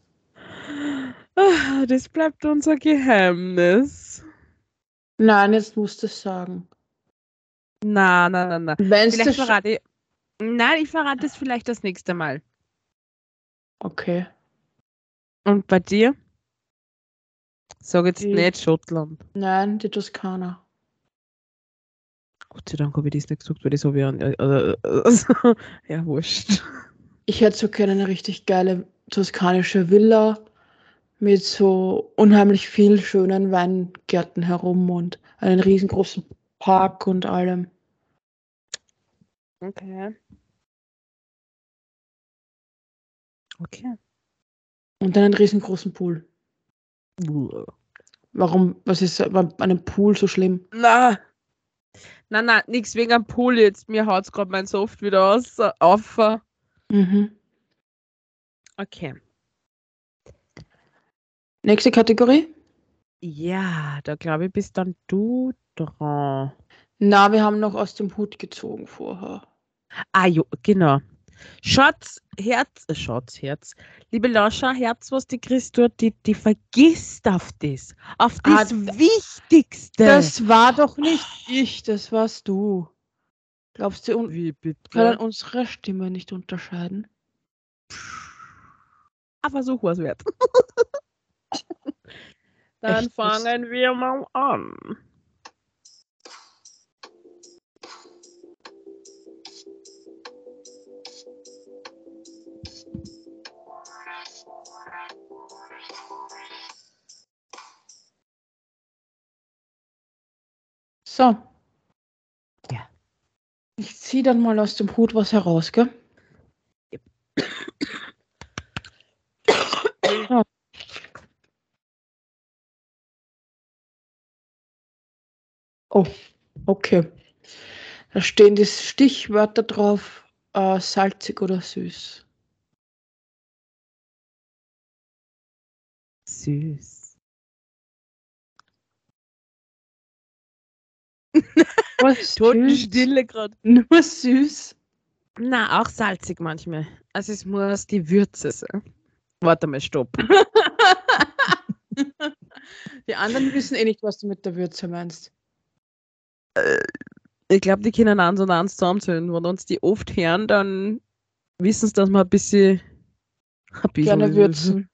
Ah, Das bleibt unser Geheimnis. Nein, jetzt musst du es sagen. Na, na, na, na. Wenn es Vielleicht verrate ich. Nein, ich verrate es vielleicht das nächste Mal. Okay. Und bei dir? Sag jetzt Die- nicht Schottland. Nein, die Toskana. Gott sei Dank habe ich das nicht gesagt, weil das habe ich an. Äh, also, ja, wurscht. Ich hätte so gerne eine richtig geile toskanische Villa mit so unheimlich viel schönen Weingärten herum und einen riesengroßen Park und allem. Okay. Okay. Und einen riesengroßen Pool. Warum, was ist bei einem Pool so schlimm? Na. Nein, nein, nichts wegen am Pool jetzt. Mir haut es gerade mein Soft wieder aus. Auf. Mhm. Okay. Nächste Kategorie? Ja, da glaube ich, bist dann du dran. Na, wir haben noch aus dem Hut gezogen vorher. Ah, jo, genau. Schatz, Herz, äh, Schatz, Herz. Liebe Lauscher, Herz, was die Christ tut, die, die vergisst auf das. Auf Ah, das d- Wichtigste. Das war doch nicht ich, das warst du. Glaubst du, Wie bitte? können unsere Stimme nicht unterscheiden? Aber so was wert. Dann Echt, fangen wir mal an. So. Ja. Ich ziehe dann mal aus dem Hut was heraus, gell? So. Oh, okay. Da stehen die Stichwörter drauf, äh, salzig oder süß. Süß. Totenstille gerade. Nur süß. Na, auch salzig manchmal. Also es muss die Würze sein. Warte mal, stopp. Die anderen wissen eh nicht, was du mit der Würze meinst. Ich glaube, die können eins und eins zusammenzählen. Wenn uns die oft hören, dann wissen sie, dass wir ein bisschen, ein bisschen Gerne würzen.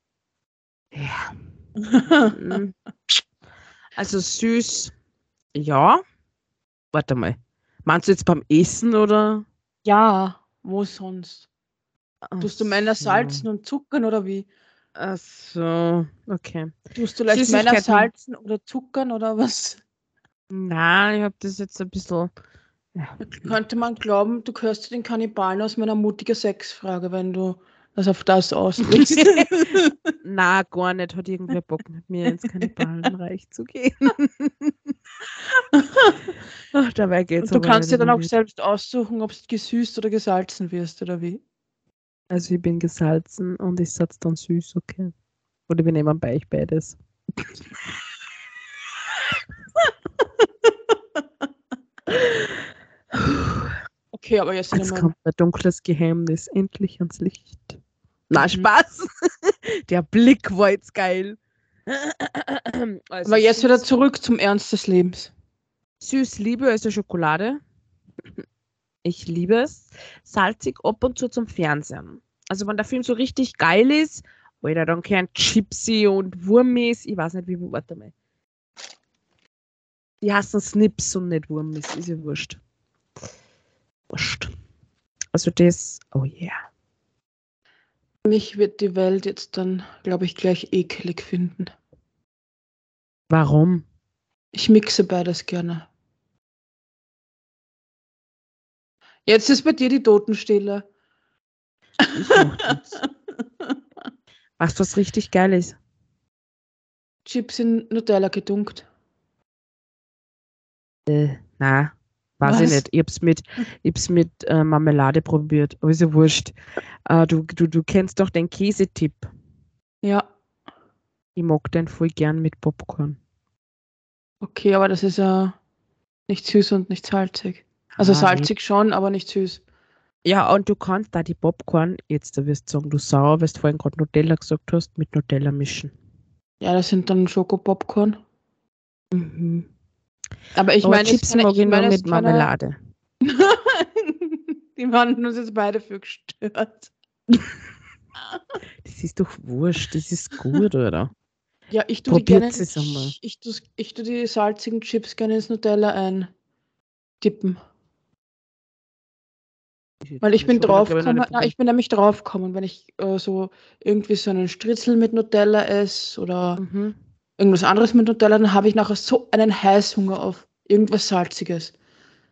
Ja. mm. Also süß, ja. Warte mal. Meinst du jetzt beim Essen oder? ja, wo sonst? Tust du Männer so. salzen und zuckern oder wie? Ach so, okay. Tust du leicht Männer salzen oder zuckern oder was? Nein, ich habe das jetzt ein bisschen. Ja. Könnte man glauben, du gehörst zu den Kannibalen aus meiner mutige Sexfrage, wenn du das auf das auslegst. Na, gar nicht. Hat irgendwer Bock mit mir ins Kannibalenreich zu gehen. Ach, dabei geht's Und du kannst dir dann auch selbst aussuchen, ob es gesüßt oder gesalzen wirst oder wie. Also ich bin gesalzen und ich satz dann süß, okay. Oder wir nehmen bei euch beides. Okay, aber jetzt, Jetzt kommt ein dunkles Geheimnis endlich ans Licht. Na, Mhm. Spaß! Der Blick war jetzt geil. Also aber jetzt wieder zurück zum Ernst des Lebens. süß liebe also Schokolade. Ich liebe es. Salzig ab und zu zum Fernsehen. Also wenn der Film so richtig geil ist, oder dann kein Chipsy und Wurmis, ich weiß nicht wie, warte mal. Die heißen Snips und nicht Wurmis, ist ja wurscht. Wurscht. Also das, oh yeah. Mich wird die Welt jetzt dann, glaube ich, gleich ekelig finden. Warum? Ich mixe beides gerne. Jetzt ist bei dir die Totenstille. Ich du, was richtig geil ist? Chips in Nutella gedunkt. Äh, na, weiß ich Was? nicht. Ich hab's mit, ich hab's mit äh, Marmelade probiert. Aber ist ja wurscht. Äh, du, du, du kennst doch den Käsetipp. Ja, Ich mag den voll gern mit Popcorn. okay, aber das ist ja nicht süß und nicht salzig. Also Ah, salzig schon, aber nicht süß. Ja, und du kannst da die Popcorn, jetzt da wirst du sagen, du sauer, weil du vorhin gerade Nutella gesagt hast, mit Nutella mischen. Ja, das sind dann Schokopopcorn. Mhm. Aber ich meine, Chips keine- mag ich nur meine, mit Marmelade. Die waren uns jetzt beide für gestört. Das ist doch wurscht, das ist gut, oder? Ja, ich tue die gerne. Ich, ich, tu's- ich tue die salzigen Chips gerne ins Nutella eintippen. Weil ich bin ich, ich, draufgekommen, na, ich bin nämlich draufgekommen, wenn ich äh, so irgendwie so einen Stritzel mit Nutella esse oder. Mhm. Irgendwas anderes mit Nutella, dann habe ich nachher so einen Heißhunger auf irgendwas Salziges.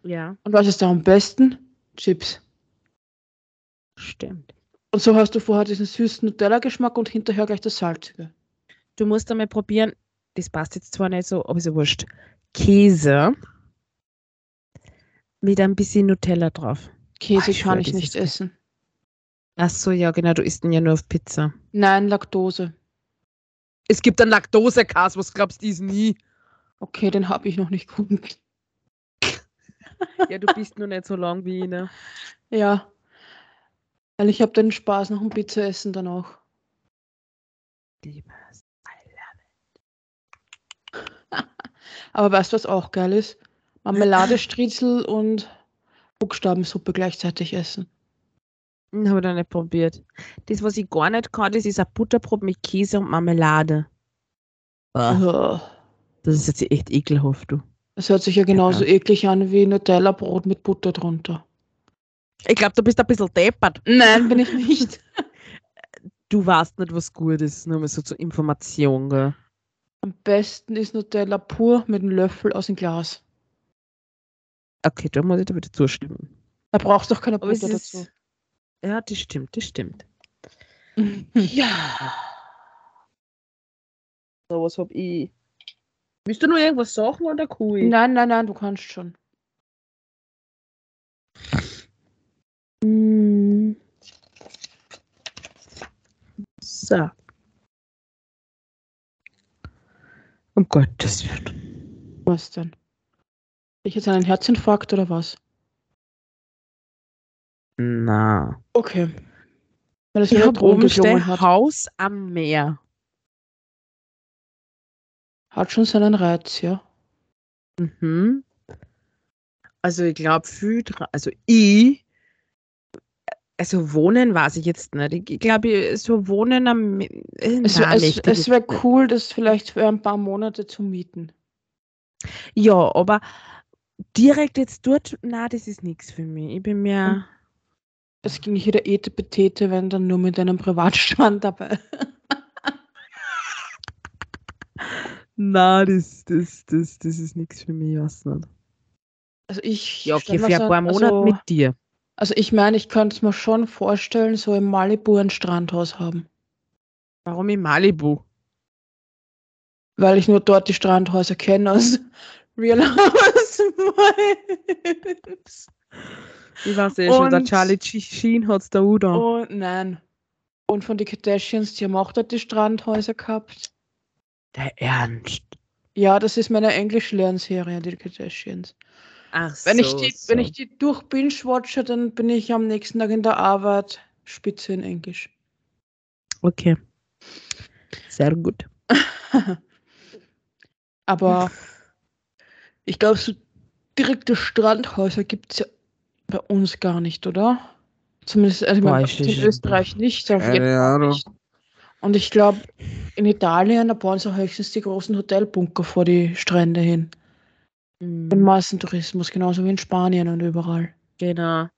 Ja, Und was ist da am besten? Chips. stimmt. Und so hast du vorher diesen süßen Nutella-Geschmack und hinterher gleich das Salzige. Du musst einmal probieren, das passt jetzt zwar nicht so, aber ist ja wurscht. Käse mit ein bisschen Nutella drauf. Käse ich kann ich nicht essen. Ach so, ja, genau, du isst ihn ja nur auf Pizza. Nein, Laktose. Es gibt einen Laktosekas, was glaubst du, ist nie? Okay, den habe ich noch nicht gefunden. Ja, du bist nur nicht so lang wie ich, ne? Ja. Weil ich habe den Spaß nach dem Pizzaessen dann auch. Liebes. Aber weißt du, was auch geil ist? Marmeladestriezel und Buchstabensuppe gleichzeitig essen. Habe ich noch nicht probiert. Das, was ich gar nicht kann, das ist ein Butterbrot mit Käse und Marmelade. Oh. Das ist jetzt echt ekelhaft, du. Das hört sich ja genauso eklig an wie Nutella-Brot mit Butter drunter. Ich glaube, du bist ein bisschen deppert. Nein, bin ich nicht. Du weißt nicht, was gut ist, nur mal so zur Information, gell? Am besten ist Nutella pur mit einem Löffel aus dem Glas. Okay, da muss ich dir wieder zustimmen. Da brauchst du doch keine Butter ist, dazu. Ja, das stimmt, das stimmt. Ja. So, was hab ich? Willst du noch irgendwas sagen oder cool? Nein, nein, nein, du kannst schon. Mm. So. Um Gottes Willen. Was denn? Ich jetzt einen Herzinfarkt oder was? Na. Okay. Weil wieder hab oben hat. Haus am Meer. Hat schon seinen Reiz, ja. Mhm. Also ich glaube, also ich, also wohnen weiß ich jetzt nicht. Ich, glaube, so wohnen am, äh, Es, nein, es, wäre nicht. cool, das vielleicht für ein paar Monate zu mieten. Ja, aber direkt jetzt dort, na, das ist nichts für mich. Ich bin mir, Es ging nicht jeder Etepetete, wenn dann nur mit einem Privatstrand dabei. na, das, das, das, das ist nichts für mich, ich weiß nicht. Also ich Ja, okay, für mir ein so- paar Monate also, mit dir. Also ich meine, ich könnte es mir schon vorstellen, so im Malibu ein Strandhaus haben. Warum in Malibu? Weil ich nur dort die Strandhäuser kenne aus Real Housewives. Ich weiß eh schon, der Charlie Sheen hat es da auch da. Und nein. Und von den Kardashians, die haben auch dort die Strandhäuser gehabt. Der Ernst. Ja, das ist meine Englisch-Lernserie, die Kardashians. Ach Wenn, so, ich die, so. wenn ich die durch Binge-watche, dann bin ich am nächsten Tag in der Arbeit spitze in Englisch. Okay. Sehr gut. Aber ich glaube, so direkte Strandhäuser gibt es ja bei uns gar nicht, oder? Zumindest also Weiß in Österreich nicht. Auf Keine jeden Fall Ahnung. nicht. Und ich glaube, in Italien, da bauen sie höchstens die großen Hotelbunker vor die Strände hin. Mhm. Den Massentourismus, genauso wie in Spanien und überall. Genau.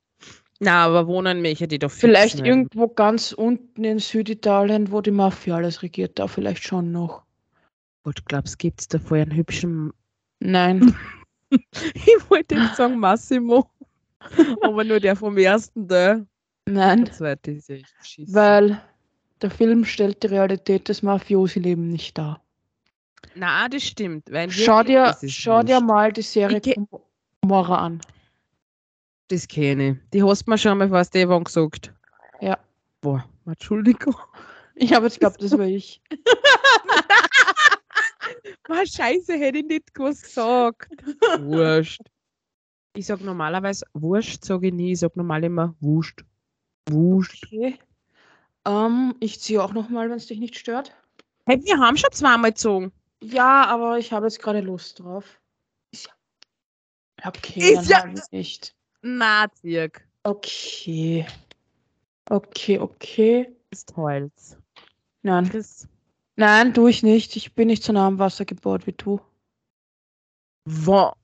Na, aber wohnen möchte die doch fix Vielleicht nicht. irgendwo ganz unten in Süditalien, wo die Mafia alles regiert, da vielleicht schon noch. Gut, glaubst gibt es da vorher einen hübschen. Nein. ich wollte jetzt sagen Massimo. Aber nur der vom ersten da. Nein. Der zweite ist ja echt beschissen. Weil der Film stellt die Realität des Mafiosi-Lebens nicht dar. Na, das stimmt. Weil Schau dir, schau dir mal die Serie Gomorra an. Das kenne ich. Die hast du mir schon mal fast Evan gesagt. Ja. Boah, Entschuldigung. Ich habe jetzt geglaubt, das war ich. Boah, scheiße, hätte ich nicht gewusst gesagt. Wurscht. Ich sag normalerweise Wurscht, sage ich nie. Ich sag normal immer Wuscht. Wuscht. Okay. Ähm, ich ziehe auch noch mal, wenn es dich nicht stört. Hey, wir haben schon zweimal gezogen. Ja, aber ich habe jetzt gerade Lust drauf. Ist ja. Okay, Ist dann ja- nicht. Na, Zirk. Okay. Okay, okay. ist Holz. Nein. Chris, Nein, tue ich nicht. Ich bin nicht so nah am Wasser gebaut wie du. war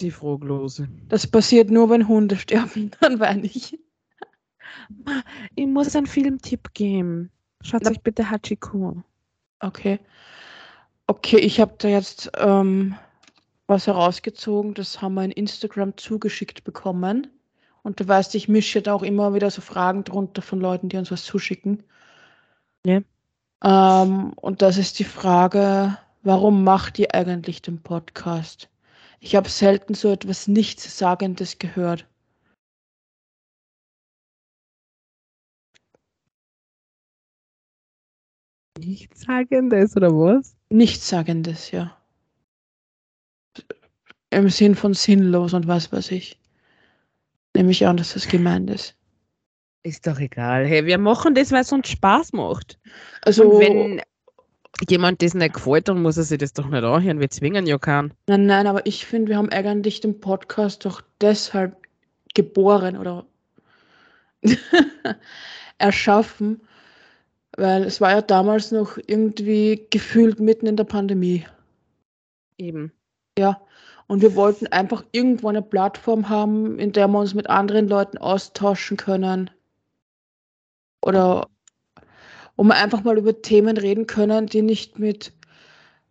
die Froglose. Das passiert nur, wenn Hunde sterben. Dann weine ich. Ma, Ich muss einen Filmtipp geben. Schaut Na- euch bitte Hachiko. Okay. Okay, ich habe da jetzt ähm, was herausgezogen. Das haben wir in Instagram zugeschickt bekommen. Und du weißt, ich mische da auch immer wieder so Fragen drunter von Leuten, die uns was zuschicken. Ja. Ähm, und das ist die Frage, warum macht ihr eigentlich den Podcast? Ich habe selten so etwas Nichtssagendes gehört. Nichtssagendes oder was? Nichtssagendes, ja. Im Sinn von sinnlos und was weiß ich. Nehme ich an, dass das gemeint ist. Ist doch egal. Hey, wir machen das, weil es uns Spaß macht. Also, Und wenn jemand das nicht gefällt, dann muss er sich das doch nicht anhören. Wir zwingen ja keinen. nein, nein, aber ich finde, wir haben eigentlich den Podcast doch deshalb geboren oder erschaffen, weil es war ja damals noch irgendwie gefühlt mitten in der Pandemie. Eben. Ja, und wir wollten einfach irgendwo eine Plattform haben, in der wir uns mit anderen Leuten austauschen können. Oder wo wir einfach mal über Themen reden können, die nicht mit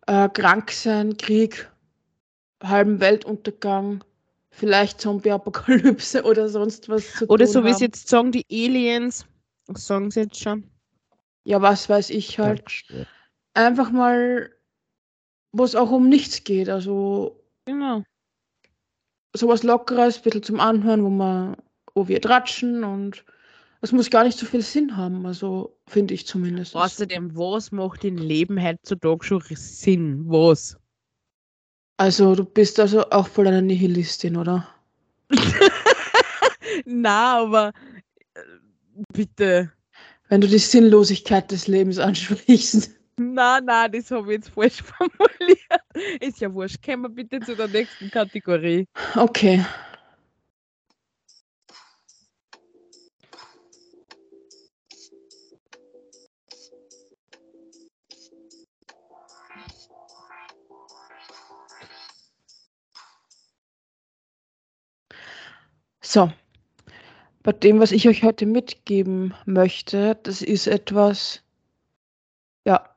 äh, Kranksein, Krieg, halben Weltuntergang, vielleicht Zombie-Apokalypse oder sonst was zu Oder tun so wie es jetzt sagen, die Aliens. Sagen sie jetzt schon. Ja, was weiß ich halt. Einfach mal, wo es auch um nichts geht. Also Genau. sowas Lockeres, ein bisschen zum Anhören, wo man, wo wir tratschen und es muss gar nicht so viel Sinn haben, also finde ich zumindest. Außerdem, was macht im Leben heutzutage schon Sinn? Was? Also du bist also auch voll eine Nihilistin, oder? Na, aber äh, bitte. Wenn du die Sinnlosigkeit des Lebens ansprichst. Na, na, das habe ich jetzt falsch formuliert. Ist ja wurscht. Kommen wir bitte zu der nächsten Kategorie. Okay. So, bei dem, was ich euch heute mitgeben möchte, das ist etwas, ja,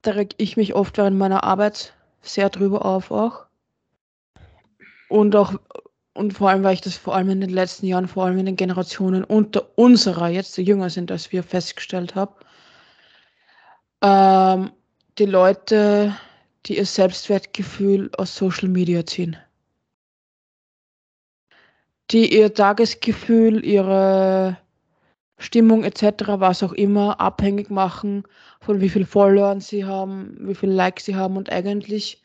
da reg ich mich oft während meiner Arbeit sehr drüber auf auch. Und auch, und vor allem, weil ich das vor allem in den letzten Jahren, vor allem in den Generationen unter unserer, jetzt die jünger sind als wir, festgestellt habe. Ähm, die Leute, die ihr Selbstwertgefühl aus Social Media ziehen. Die ihr Tagesgefühl, ihre Stimmung etc., was auch immer, abhängig machen von wie viel Followern sie haben, wie viel Likes sie haben und eigentlich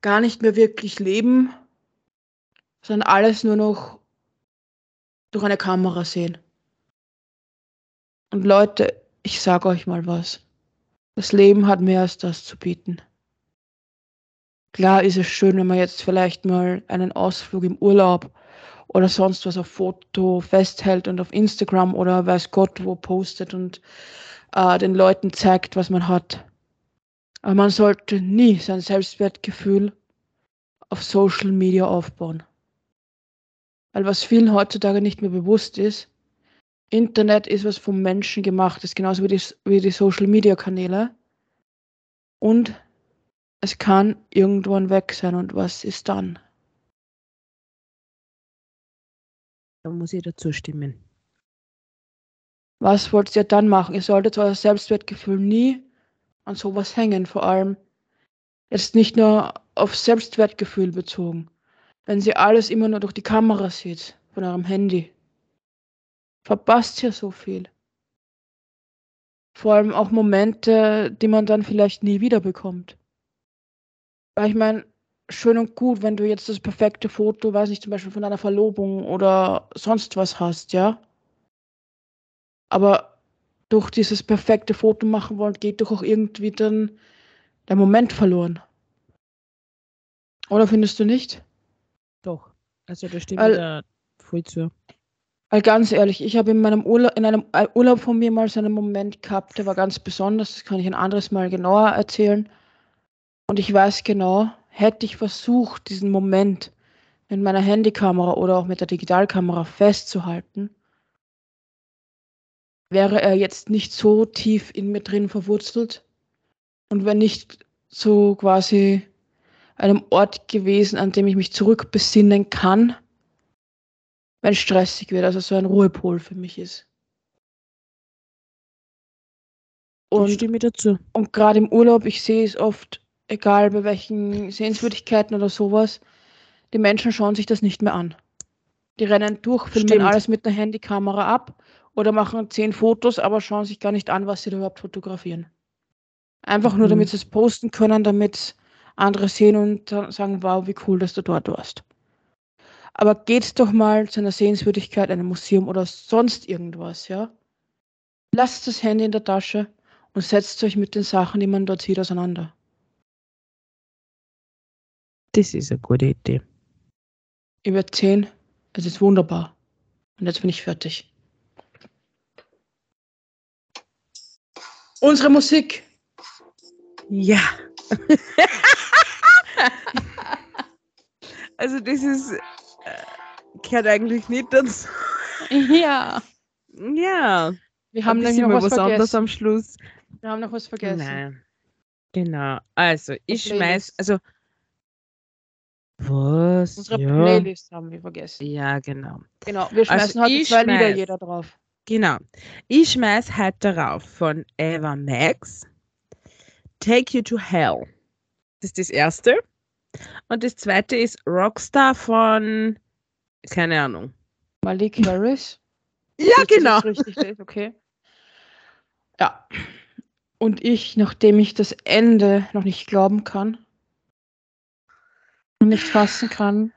gar nicht mehr wirklich leben, sondern alles nur noch durch eine Kamera sehen. Und Leute, ich sage euch mal was. Das Leben hat mehr als das zu bieten. Klar ist es schön, wenn man jetzt vielleicht mal einen Ausflug im Urlaub oder sonst was auf Foto festhält und auf Instagram oder weiß Gott wo postet und äh, den Leuten zeigt, was man hat. Aber man sollte nie sein Selbstwertgefühl auf Social Media aufbauen. Weil was vielen heutzutage nicht mehr bewusst ist, Internet ist was vom Menschen gemacht, ist genauso wie die, wie die Social Media Kanäle. Und es kann irgendwann weg sein. Und was ist dann? Da muss ich dazu stimmen. Was wollt ihr dann machen? Ihr solltet euer Selbstwertgefühl nie an sowas hängen, vor allem jetzt nicht nur auf Selbstwertgefühl bezogen. Wenn sie alles immer nur durch die Kamera sieht, von eurem Handy, verpasst ihr so viel. Vor allem auch Momente, die man dann vielleicht nie wieder bekommt. Weil ich meine, schön und gut, wenn du jetzt das perfekte Foto, weiß nicht, zum Beispiel von einer Verlobung oder sonst was hast, ja. Aber durch dieses perfekte Foto machen wollen, geht doch auch irgendwie dann der Moment verloren. Oder findest du nicht? Doch. Also da stimmt Weil- da voll zu. Weil Weil ganz ehrlich, ich habe in meinem Urlaub, in einem äh, Urlaub von mir mal so einen Moment gehabt, der war ganz besonders, das kann ich ein anderes Mal genauer erzählen. Und ich weiß genau, hätte ich versucht, diesen Moment mit meiner Handykamera oder auch mit der Digitalkamera festzuhalten, wäre er jetzt nicht so tief in mir drin verwurzelt und wäre nicht so quasi einem Ort gewesen, an dem ich mich zurückbesinnen kann, wenn es stressig wird, also so ein Ruhepol für mich ist. Und, stimme dazu. Und gerade im Urlaub, ich sehe es oft, egal bei welchen Sehenswürdigkeiten oder sowas, die Menschen schauen sich das nicht mehr an. Die rennen durch, filmen Stimmt. alles mit der Handykamera ab oder machen zehn Fotos, aber schauen sich gar nicht an, was sie da überhaupt fotografieren. Einfach mhm. nur, damit sie es posten können, damit andere sehen und sagen, wow, wie cool, dass du dort warst. Aber geht doch mal zu einer Sehenswürdigkeit, einem Museum oder sonst irgendwas, ja? Lasst das Handy in der Tasche und setzt euch mit den Sachen, die man dort sieht, auseinander. Das ist eine gute Idee. Über zehn, es ist wunderbar. Und jetzt bin ich fertig. Unsere Musik. Ja. also das ist äh, gehört eigentlich nicht dazu. Ja. Ja. Wir haben nämlich noch was, was anderes am Schluss. Wir haben noch was vergessen. Nein. Genau. Also ich schmeiß, also was? Unsere ja. Playlist haben wir vergessen. Ja, genau. Genau. Wir schmeißen also heute zwei schmeiß, Lieder jeder drauf. Genau. Ich schmeiß halt darauf von Eva Max. Take You to Hell. Das ist das erste. Und das zweite ist Rockstar von, keine Ahnung. Malik Harris? ja, ist genau. richtig okay. Ja. Und ich, nachdem ich das Ende noch nicht glauben kann, nicht fassen kann,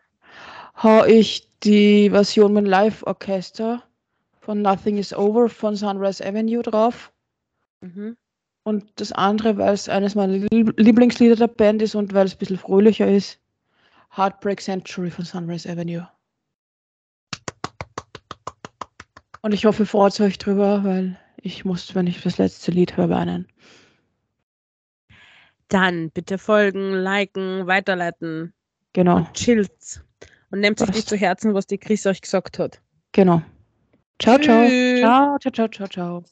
hau ich die Version mit Live-Orchester von Nothing is Over von Sunrise Avenue drauf. Mhm. Und das andere, weil es eines meiner Lieblingslieder der Band ist und weil es ein bisschen fröhlicher ist, Heartbreak Century von Sunrise Avenue. Und ich hoffe, freut euch drüber, weil ich muss, wenn ich das letzte Lied höre, weinen. Dann bitte folgen, liken, weiterleiten. Genau. Und chillt. Und nehmt sich nicht zu Herzen, was die Chris euch gesagt hat. Genau. Ciao, ciao. Ciao, ciao, ciao, ciao, ciao.